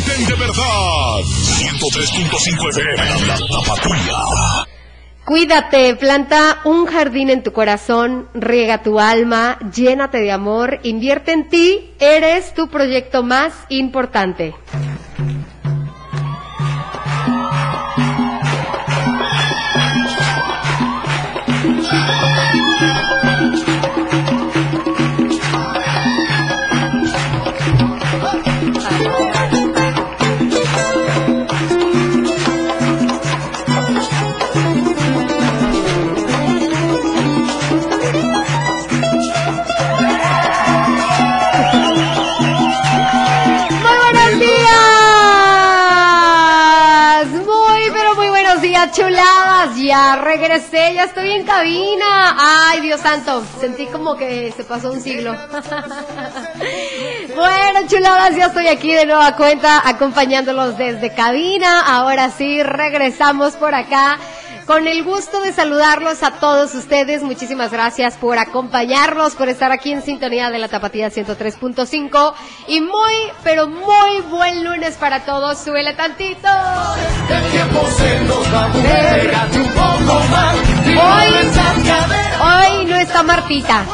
sienten de verdad. 103.5 FM, la tapatía. Cuídate, planta un jardín en tu corazón, riega tu alma, llénate de amor, invierte en ti, eres tu proyecto más importante. Chuladas. Ya regresé, ya estoy en cabina. Ay, Dios santo, sentí como que se pasó un siglo. Bueno, chuladas, ya estoy aquí de nueva cuenta acompañándolos desde cabina. Ahora sí, regresamos por acá. Con el gusto de saludarlos a todos ustedes, muchísimas gracias por acompañarnos, por estar aquí en sintonía de la Tapatía 103.5 y muy, pero muy buen lunes para todos, súbele tantito. El tiempo se nos va un poco más. Hoy-. Hoy no está Martita,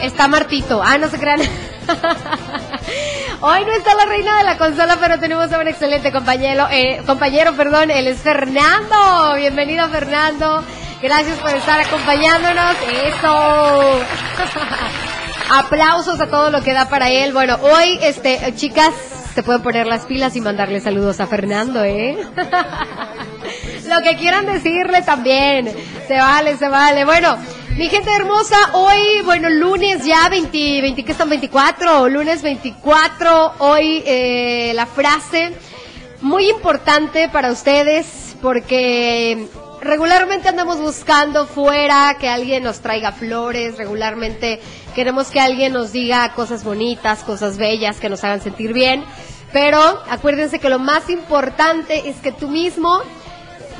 está Martito. Ah, no se crean. Hoy no está la reina de la consola, pero tenemos a un excelente compañero, eh, compañero, perdón, él es Fernando. Bienvenido, Fernando. Gracias por estar acompañándonos. Eso. Aplausos a todo lo que da para él. Bueno, hoy, este, chicas, se pueden poner las pilas y mandarle saludos a Fernando, ¿eh? lo que quieran decirle también. Se vale, se vale. Bueno, mi gente hermosa, hoy, bueno, lunes ya 20, 20 ¿qué están? 24, lunes 24, hoy eh, la frase muy importante para ustedes porque regularmente andamos buscando fuera que alguien nos traiga flores, regularmente queremos que alguien nos diga cosas bonitas, cosas bellas que nos hagan sentir bien, pero acuérdense que lo más importante es que tú mismo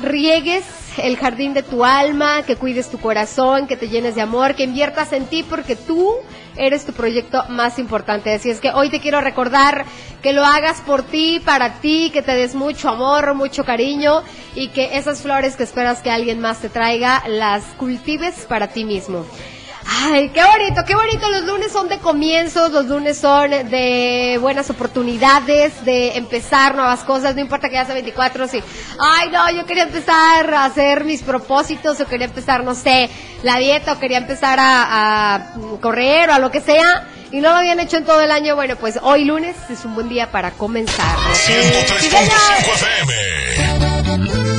riegues el jardín de tu alma, que cuides tu corazón, que te llenes de amor, que inviertas en ti porque tú eres tu proyecto más importante. Así es que hoy te quiero recordar que lo hagas por ti, para ti, que te des mucho amor, mucho cariño y que esas flores que esperas que alguien más te traiga, las cultives para ti mismo. Ay, qué bonito, qué bonito. Los lunes son de comienzos, los lunes son de buenas oportunidades, de empezar nuevas cosas. No importa que ya sea 24, si, ay, no, yo quería empezar a hacer mis propósitos, o quería empezar, no sé, la dieta, o quería empezar a, a correr, o a lo que sea, y no lo habían hecho en todo el año. Bueno, pues hoy lunes es un buen día para comenzar. ¿ok? Sí, 103.5 señor. FM.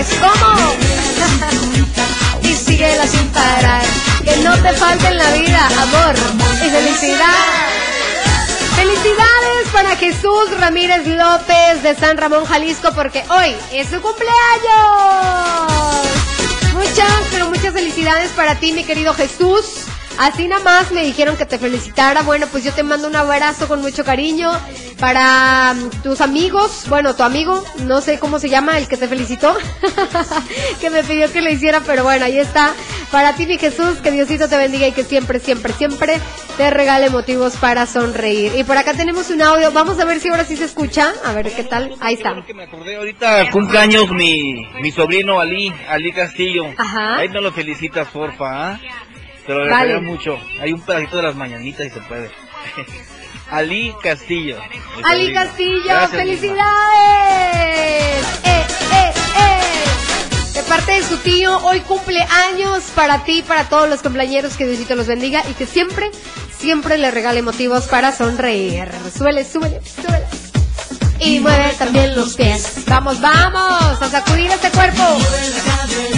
Estrés. ¿Cómo? y síguela sin parar. Que no te falte en la vida amor y felicidad. Felicidades para Jesús Ramírez López de San Ramón, Jalisco, porque hoy es su cumpleaños. Muchas, pero muchas felicidades para ti, mi querido Jesús. Así nada más me dijeron que te felicitara. Bueno, pues yo te mando un abrazo con mucho cariño para mm, tus amigos. Bueno, tu amigo, no sé cómo se llama, el que te felicitó, que me pidió que lo hiciera, pero bueno, ahí está. Para ti, mi Jesús, que Diosito te bendiga y que siempre, siempre, siempre te regale motivos para sonreír. Y por acá tenemos un audio. Vamos a ver si ahora sí se escucha. A ver qué tal. Ahí está. que me acordé ahorita cumpleaños mi, mi sobrino Ali, Ali Castillo. Ajá. Ahí no lo felicitas, porfa, ¿ah? Te lo Vale. agradecería mucho. Hay un pedacito de las mañanitas y se puede. Ali Castillo. Ali. Castillo, Gracias, felicidades. Eh, eh, eh. De parte de su tío, hoy cumple años para ti, para todos los compañeros, que Diosito los bendiga y que siempre, siempre le regale motivos para sonreír. Súbele, súbele, súbele. Y mueve también los pies. Vamos, vamos, a sacudir este cuerpo. Mueve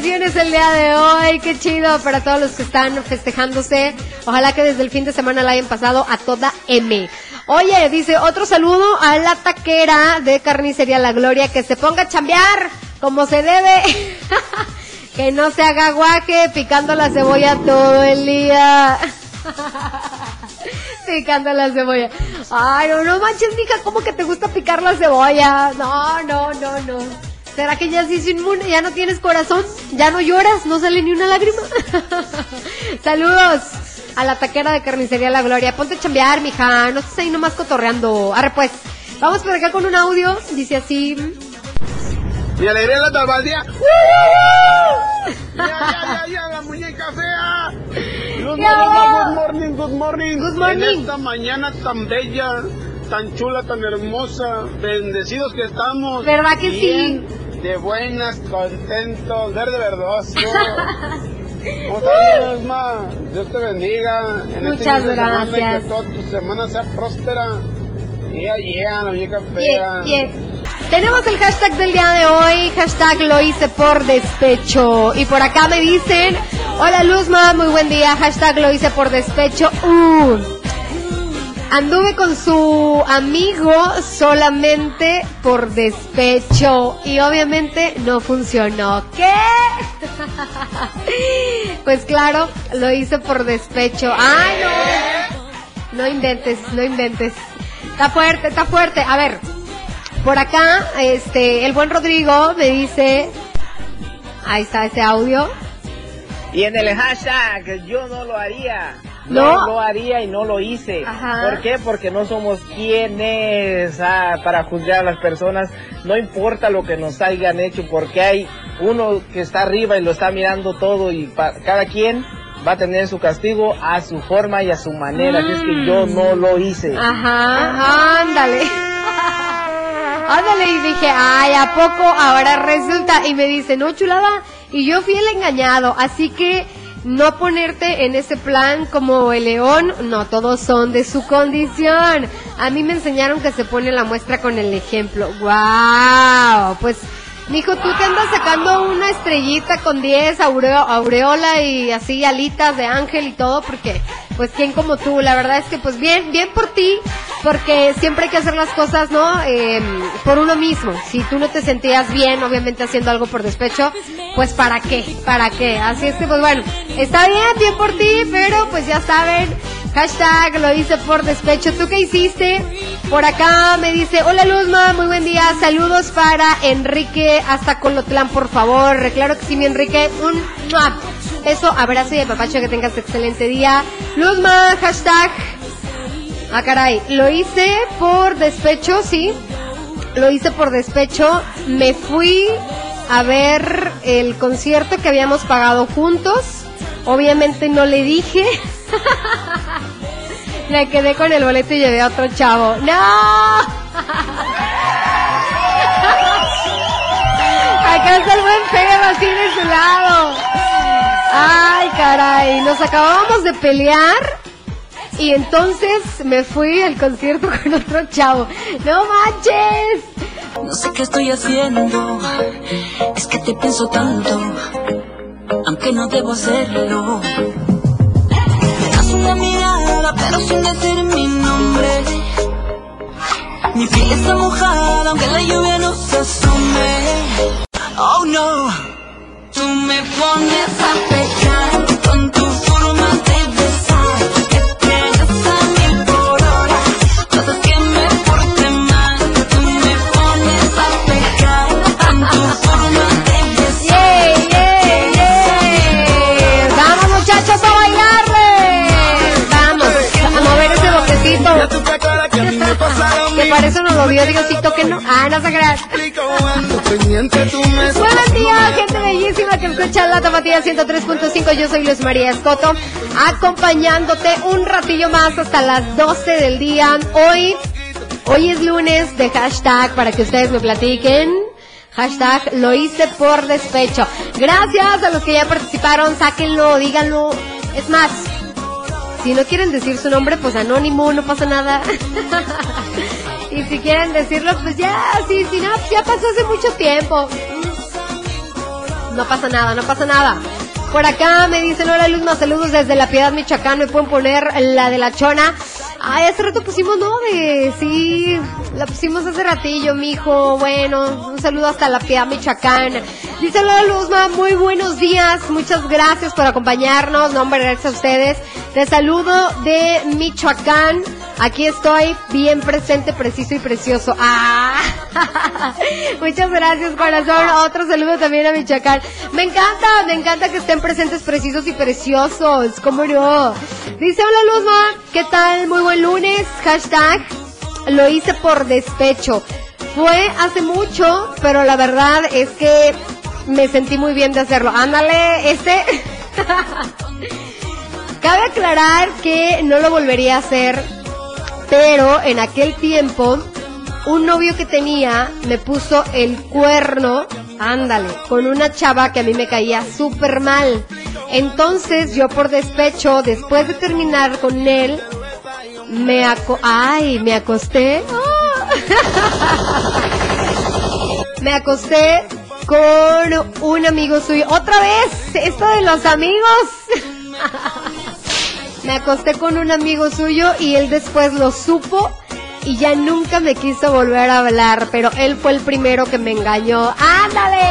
felicitaciones el día de hoy. Qué chido para todos los que están festejándose. Ojalá que desde el fin de semana la hayan pasado a toda M. Oye, dice otro saludo a la taquera de Carnicería La Gloria que se ponga a chambear como se debe. que no se haga guaje picando la cebolla todo el día. Picando la cebolla. Ay, no, no manches, mija, ¿cómo que te gusta picar la cebolla? No, no, no, no. ¿Será que ya sí inmune? ¿Ya no tienes corazón? ¿Ya no lloras? ¿No sale ni una lágrima? Saludos a la taquera de carnicería La Gloria. Ponte a chambear, mija. No estés ahí nomás cotorreando. Arre, pues. Vamos por acá con un audio. Dice así. Mi alegría en la talbaldía. Ya, ya, ya, ya, la muñeca fea. Good morning, good morning, good morning. Good morning. En esta mañana tan bella, tan chula, tan hermosa, bendecidos que estamos. ¿Verdad que Bien, De buenas, contentos, verde verdoso. ¿Cómo estás, Esma? Dios te bendiga. En este Muchas semana y gracias. Que toda tu semana sea próspera. Yeah, yeah, la Bien, fea. Tenemos el hashtag del día de hoy, hashtag lo hice por despecho. Y por acá me dicen, hola Luzma, muy buen día, hashtag lo hice por despecho. Uh, anduve con su amigo solamente por despecho y obviamente no funcionó. ¿Qué? pues claro, lo hice por despecho. Ay, no. No inventes, no inventes. Está fuerte, está fuerte. A ver, por acá, este, el buen Rodrigo me dice, ahí está ese audio. Y en el hashtag, yo no lo haría. No. No lo haría y no lo hice. Ajá. ¿Por qué? Porque no somos quienes ah, para juzgar a las personas. No importa lo que nos hayan hecho, porque hay uno que está arriba y lo está mirando todo y pa- cada quien va a tener su castigo a su forma y a su manera. Así es que yo no lo hice. Ajá, ándale. Ándale, y dije, ay, ¿a poco ahora resulta? Y me dice, no, chulada, y yo fui el engañado, así que no ponerte en ese plan como el león, no, todos son de su condición. A mí me enseñaron que se pone la muestra con el ejemplo. ¡Wow! Pues, mijo, tú te andas sacando una estrellita con 10 aureo- aureola y así alitas de ángel y todo, porque, pues, ¿quién como tú? La verdad es que, pues, bien, bien por ti, porque siempre hay que hacer las cosas, ¿no? Eh, por uno mismo. Si tú no te sentías bien, obviamente haciendo algo por despecho, pues ¿para qué? ¿Para qué? Así es que, pues bueno, está bien, bien por ti, pero pues ya saben, hashtag lo hice por despecho. ¿Tú qué hiciste? Por acá me dice, hola Luzma, muy buen día, saludos para Enrique hasta Colotlán, por favor. Claro que sí, mi Enrique, un beso, abrazo y papacho, que tengas excelente día. Luzma, hashtag Ah, caray, lo hice por despecho, sí. Lo hice por despecho. Me fui a ver el concierto que habíamos pagado juntos. Obviamente no le dije. Me quedé con el boleto y llevé a otro chavo. ¡No! Acá está el buen Pedro así de su lado. Ay, caray. Nos acabábamos de pelear y entonces me fui al concierto con otro chavo. ¡No manches! No sé qué estoy haciendo, es que te pienso tanto, aunque no debo hacerlo. Me das una mirada, pero sin decir mi nombre. Mi piel está mojada, aunque la lluvia no se asome. Oh no, tú me pones a pecar que no. Ah, no se Buenos días, gente bellísima que escucha la Tapatía 103.5. Yo soy Luis María Escoto, acompañándote un ratillo más hasta las 12 del día. Hoy, hoy es lunes de hashtag para que ustedes me platiquen. Hashtag lo hice por despecho. Gracias a los que ya participaron, sáquenlo, díganlo. Es más, Si no quieren decir su nombre, pues anónimo, no pasa nada. y si quieren decirlo, pues ya, sí, sí, no, ya pasó hace mucho tiempo. No pasa nada, no pasa nada. Por acá me dicen, hola Luzma, saludos desde La Piedad, Michoacán. ¿Me pueden poner la de la chona? Ay, hace rato pusimos, ¿no? Sí, la pusimos hace ratillo, mijo. Bueno, un saludo hasta La Piedad, Michoacán. Dice hola Luzma, muy buenos días. Muchas gracias por acompañarnos. No, hombre, gracias a ustedes. Te saludo de Michoacán. Aquí estoy, bien presente, preciso y precioso. ¡Ah! Muchas gracias, corazón. Otro saludo también a Michoacán. Me encanta, me encanta que estén presentes, precisos y preciosos. ¿Cómo no? Dice, hola Luzma, ¿qué tal? Muy buen lunes. Hashtag, lo hice por despecho. Fue hace mucho, pero la verdad es que me sentí muy bien de hacerlo. Ándale, este... Cabe aclarar que no lo volvería a hacer, pero en aquel tiempo un novio que tenía me puso el cuerno, ándale, con una chava que a mí me caía súper mal. Entonces yo por despecho, después de terminar con él, me aco ay, me acosté. me acosté con un amigo suyo. Otra vez, esto de los amigos. me acosté con un amigo suyo y él después lo supo y ya nunca me quiso volver a hablar, pero él fue el primero que me engañó. ¡Ándale!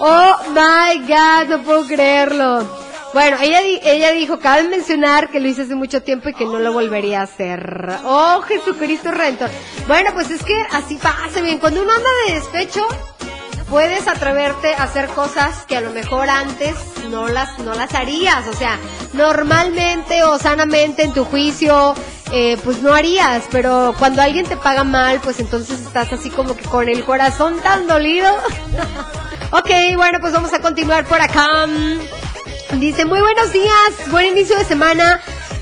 Oh my god, no puedo creerlo. Bueno, ella, ella dijo, cabe mencionar que lo hice hace mucho tiempo y que no lo volvería a hacer. Oh, Jesucristo Redentor. Bueno, pues es que así pasa bien. Cuando uno anda de despecho, puedes atreverte a hacer cosas que a lo mejor antes no las, no las harías. O sea, normalmente o sanamente en tu juicio, eh, pues no harías. Pero cuando alguien te paga mal, pues entonces estás así como que con el corazón tan dolido. ok, bueno, pues vamos a continuar por acá. Dice, muy buenos días, buen inicio de semana.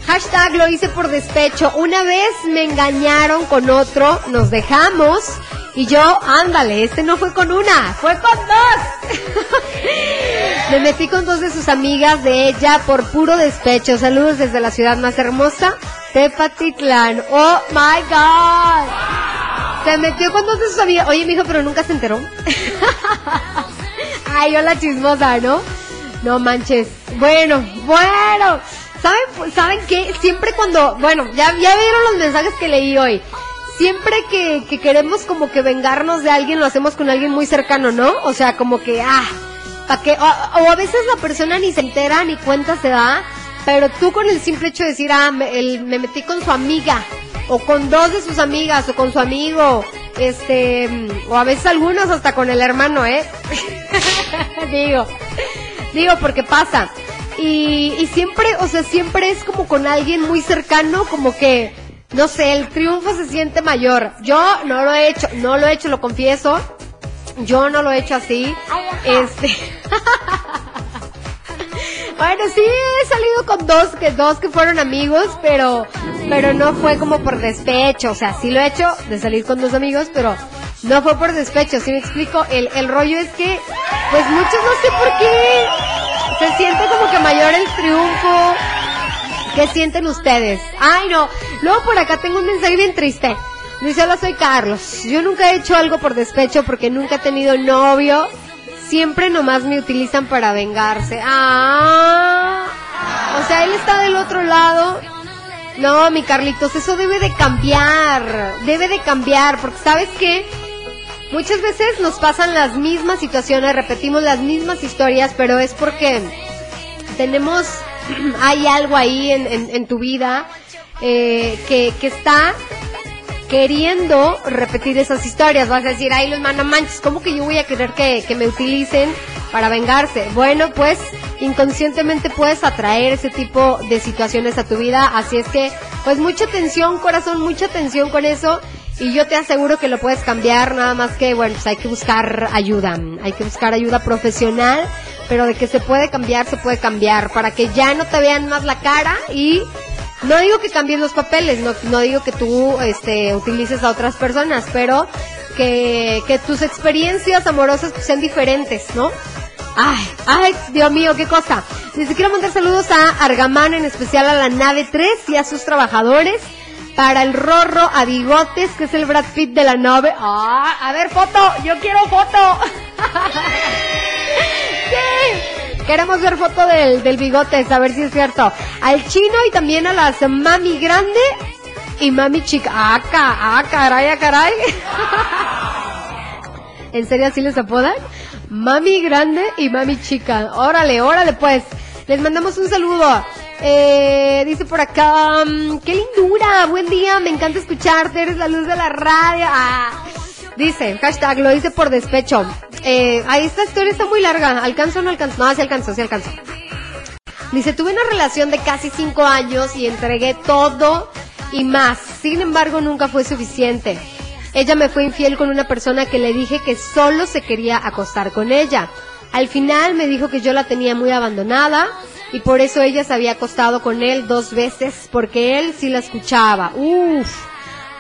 Hashtag lo hice por despecho. Una vez me engañaron con otro, nos dejamos. Y yo, ándale, este no fue con una, fue con dos. me metí con dos de sus amigas de ella por puro despecho. Saludos desde la ciudad más hermosa, Tepatitlán. Oh my god. Se metió con dos de sus amigas. Oye, mijo, pero nunca se enteró. Ay, hola chismosa, ¿no? No manches. Bueno, bueno. ¿Saben, ¿saben qué? Siempre cuando, bueno, ya, ya vieron los mensajes que leí hoy. Siempre que, que queremos como que vengarnos de alguien, lo hacemos con alguien muy cercano, ¿no? O sea, como que, ah, ¿para qué? O, o a veces la persona ni se entera, ni cuenta se da, pero tú con el simple hecho de decir, ah, me, el- me metí con su amiga, o con dos de sus amigas, o con su amigo, este, o a veces algunos hasta con el hermano, ¿eh? Digo, digo porque pasa. Y, y siempre, o sea, siempre es como con alguien muy cercano, como que, no sé, el triunfo se siente mayor. Yo no lo he hecho, no lo he hecho, lo confieso. Yo no lo he hecho así. Este. Bueno, sí he salido con dos que dos que fueron amigos, pero pero no fue como por despecho, o sea, sí lo he hecho de salir con dos amigos, pero no fue por despecho, ¿sí me explico? El, el rollo es que pues muchos no sé por qué se siente como que mayor el triunfo. ¿Qué sienten ustedes? Ay, no. Luego por acá tengo un mensaje bien triste. Dice, hola, soy Carlos. Yo nunca he hecho algo por despecho porque nunca he tenido novio. Siempre nomás me utilizan para vengarse. Ah. O sea, él está del otro lado. No, mi Carlitos, eso debe de cambiar. Debe de cambiar. Porque, ¿sabes qué? Muchas veces nos pasan las mismas situaciones, repetimos las mismas historias, pero es porque tenemos, hay algo ahí en, tu vida eh, que, que está queriendo repetir esas historias. Vas a decir, ay, los no manches, ¿cómo que yo voy a querer que, que me utilicen para vengarse? Bueno, pues inconscientemente puedes atraer ese tipo de situaciones a tu vida. Así es que, pues mucha atención, corazón, mucha atención con eso. Y yo te aseguro que lo puedes cambiar, nada más que, bueno, pues hay que buscar ayuda. Hay que buscar ayuda profesional, pero de que se puede cambiar, se puede cambiar, para que ya no te vean más la cara y no digo que cambies los papeles, no, no digo que tú este, utilices a otras personas, pero que, tus experiencias amorosas pues, sean diferentes, ¿no? Ay, ay, Dios mío, qué cosa. Dice, quiero mandar saludos a Argamán, en especial a la nave 3 y a sus trabajadores. Para el Rorro a Bigotes, que es el Brad Pitt de la nave. Ah, a ver, foto, yo quiero foto. sí, queremos ver foto del, del Bigotes, a ver si es cierto. Al chino y también a las mami grande y mami chica. Ah, ah, caray, ah, caray. ¿En serio así les apodan? Mami grande y mami chica. Órale, órale pues. Les mandamos un saludo. Eh, dice por acá, mm, qué lindura, buen día, me encanta escucharte, eres la luz de la radio. Ah. Dice, hashtag, lo dice por despecho. Eh, ahí esta historia está muy larga, ¿alcanzo o no alcanzo? No, sí alcanzó, sí alcanzó. Dice, tuve una relación de casi cinco años y entregué todo y más. Sin embargo, nunca fue suficiente. Ella me fue infiel con una persona que le dije que solo se quería acostar con ella. Al final me dijo que yo la tenía muy abandonada y por eso ella se había acostado con él dos veces porque él sí la escuchaba. Uf.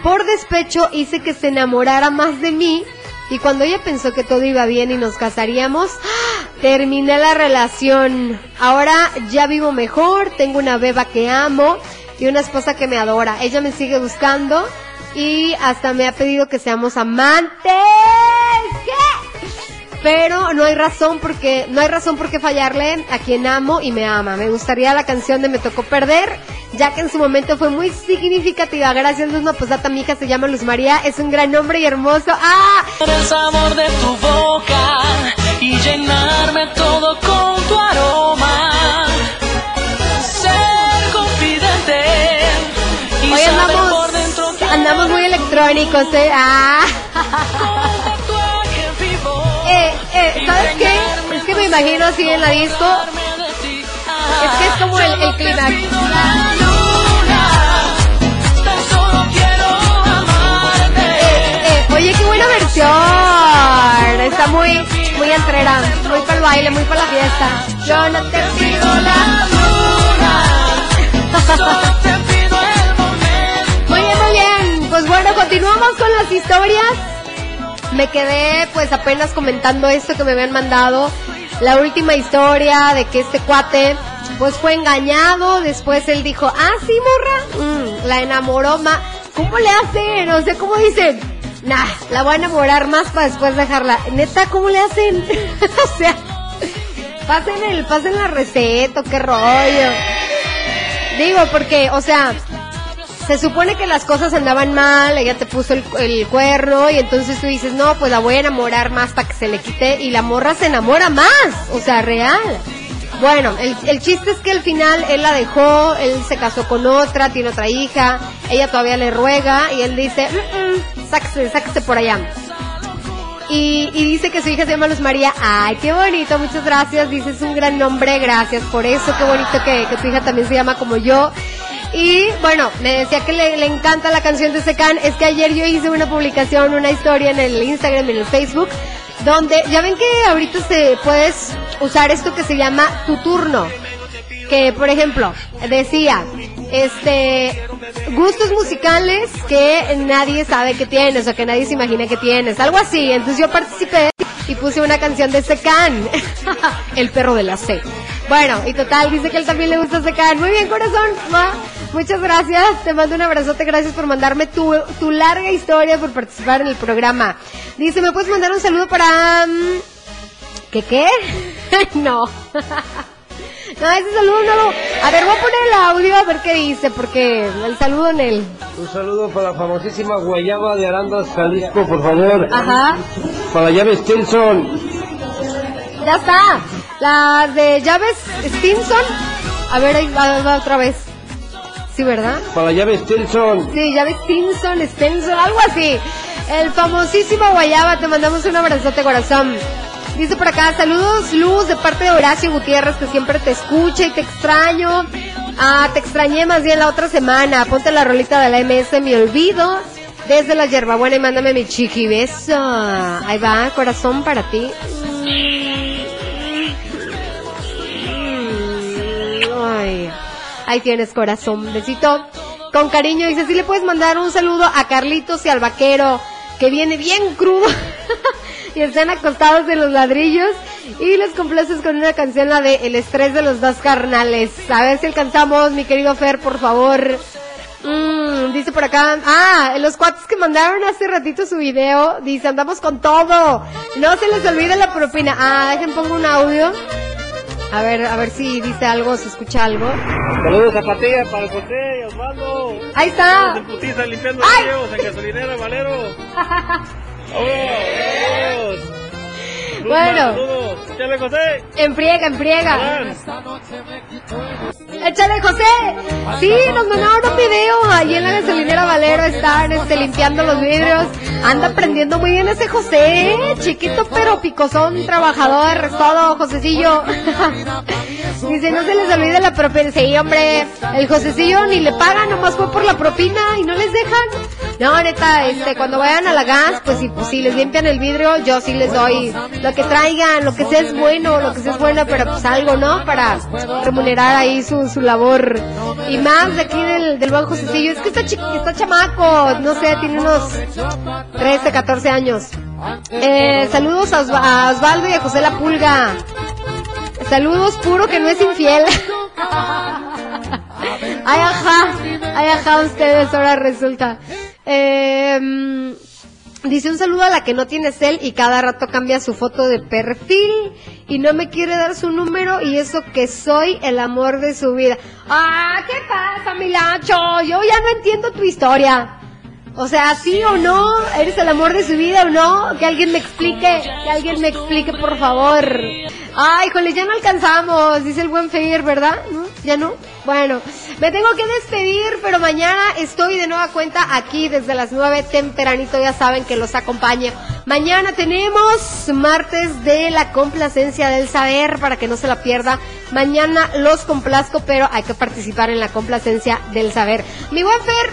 Por despecho hice que se enamorara más de mí y cuando ella pensó que todo iba bien y nos casaríamos, ¡ah! terminé la relación. Ahora ya vivo mejor, tengo una beba que amo y una esposa que me adora. Ella me sigue buscando y hasta me ha pedido que seamos amantes. Pero no hay razón porque no hay razón por qué fallarle a quien amo y me ama. Me gustaría la canción de Me tocó perder, ya que en su momento fue muy significativa. Gracias Luz Maposata, mi hija se llama Luz María, es un gran nombre y hermoso. ¡Ah! el sabor de tu boca y llenarme todo con tu aroma. Ser confidente y Hoy andamos, por dentro andamos muy electrónicos, ¿eh? Ah. ¿Sabes qué? Es que me imagino así en la disco. Es que es como el, el clímax. Eh, oye, qué buena versión. Está muy, muy entrera, muy para el baile, muy para la fiesta. Yo no te pido la Muy bien, muy bien. Pues bueno, continuamos con las historias. Me quedé pues apenas comentando esto que me habían mandado. La última historia de que este cuate pues fue engañado. Después él dijo, ah, sí, morra. Mm, la enamoró más. ¿Cómo le hacen? O sea, ¿cómo dicen? Nah, la voy a enamorar más para después dejarla. Neta, ¿cómo le hacen? o sea, pasen el, pasen la receta, qué rollo. Digo, porque, o sea, se supone que las cosas andaban mal, ella te puso el, el cuerno y entonces tú dices, no, pues la voy a enamorar más para que se le quite y la morra se enamora más, o sea, real. Bueno, el, el chiste es que al final él la dejó, él se casó con otra, tiene otra hija, ella todavía le ruega y él dice, "Mm, mm, sáquese, por allá. Y, y dice que su hija se llama Luz María. Ay, qué bonito, muchas gracias. Dice, es un gran nombre, gracias por eso. Qué bonito que, que tu hija también se llama como yo. Y bueno, me decía que le, encanta la canción de Secan. Es que ayer yo hice una publicación, una historia en el Instagram en el Facebook, donde ya ven que ahorita se puedes usar esto que se llama tu turno. Que, por ejemplo, decía, este, gustos musicales que nadie sabe que tienes o que nadie se imagina que tienes, algo así. Entonces yo participé y puse una canción de Secan, el perro de la C. Bueno, y total, dice que él también le gusta Secan. Muy bien, corazón. Muchas gracias, te mando un abrazote, gracias por mandarme tu, tu larga historia, por participar en el programa. Dice, ¿me puedes mandar un saludo para... mm, ¿Qué qué? no. No, ese saludo no lo... A ver, voy a poner el audio a ver qué dice, porque el saludo en él. Un saludo para la famosísima Guayaba de Arandas, Jalisco, por favor. Ajá. Para la llave Stinson. Ya está. Las de llaves Stinson. A ver, ahí va, va otra vez. Sí, ¿verdad? Para la llave Stinson. Sí, llaves Stinson, Stinson, algo así. El famosísimo Guayaba, te mandamos un abrazote, corazón. Dice por acá, saludos Luz de parte de Horacio Gutiérrez que siempre te escucha y te extraño. Ah, te extrañé más bien la otra semana. Ponte la rolita de la MS, me olvido. Desde la hierbabuena y mándame mi chiqui beso. Ahí va, corazón para ti. Ay, ahí tienes corazón, besito. Con cariño, dice, si le puedes mandar un saludo a Carlitos y al vaquero, que viene bien crudo. y están acostados en los ladrillos y les complaces con una canción, la de El estrés de los dos carnales. A ver si alcanzamos, mi querido Fer, por favor. Mm, dice por acá, ah, los cuates que mandaron hace ratito su video, dice, andamos con todo. No se les olvide la propina. Ah, dejen pongo un audio. A ver, a ver si dice algo, se escucha algo. Saludos Zapatilla para José y Osvaldo. Ahí está. En putiza limpiando ¡Ay! ríos en gasolinera Valero. ¡Vámonos! Bueno. Saludos. José. En friega, en friega. Alan. Échale, José. Sí, nos mandaron un video. Allí en la gasolinera Valero están este, limpiando los vidrios. Anda aprendiendo muy bien ese José. Chiquito pero picosón, trabajador, todo, Josecillo. Dice, no se les olvide la propina. Sí, hombre, el Josecillo ni le pagan, nomás fue por la propina y no les dejan. No, neta, este, cuando vayan a la gas, pues si, pues, si les limpian el vidrio, yo sí les doy lo que traigan, lo que sea es bueno, lo que sea es bueno, pero pues algo, ¿no? Para remunerar ahí su, su labor. Y más de aquí del, del buen Josecillo, es que está, está chamaco, no sé, tiene unos 13, 14 años. Eh, saludos a, Osva- a Osvaldo y a José La Pulga. Saludos puro que no es infiel. Ay, ajá. Ay, ajá, ustedes ahora resulta. Eh, dice un saludo a la que no tiene cel y cada rato cambia su foto de perfil y no me quiere dar su número y eso que soy el amor de su vida. Ah, ¿qué pasa, Milacho? Yo ya no entiendo tu historia. O sea, sí o no, eres el amor de su vida o no, que alguien me explique, que alguien me explique por favor. Ay, híjole, ya no alcanzamos, dice el buen Feir, ¿verdad? ¿No? ¿Ya no? Bueno, me tengo que despedir, pero mañana estoy de nueva cuenta aquí desde las 9 tempranito, ya saben que los acompañe. Mañana tenemos martes de la complacencia del saber para que no se la pierda. Mañana los complazco, pero hay que participar en la complacencia del saber. Mi buen Fer,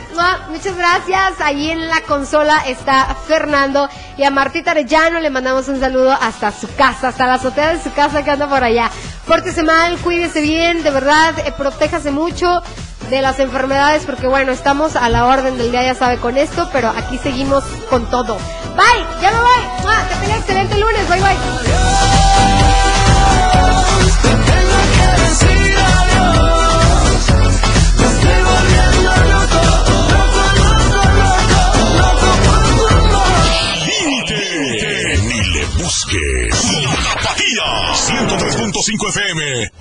muchas gracias. Allí en la consola está Fernando y a Martita Arellano le mandamos un saludo hasta su casa, hasta la azotea de su casa que anda por allá. Pórtese mal, cuídese bien, de verdad, eh, protéjase mucho de las enfermedades porque bueno, estamos a la orden del día, ya sabe, con esto, pero aquí seguimos con todo. Bye, ya me voy. ¡Mua! Que excelente lunes, bye bye. Límite. Ni le busques. La Tapatía. 103.5 FM.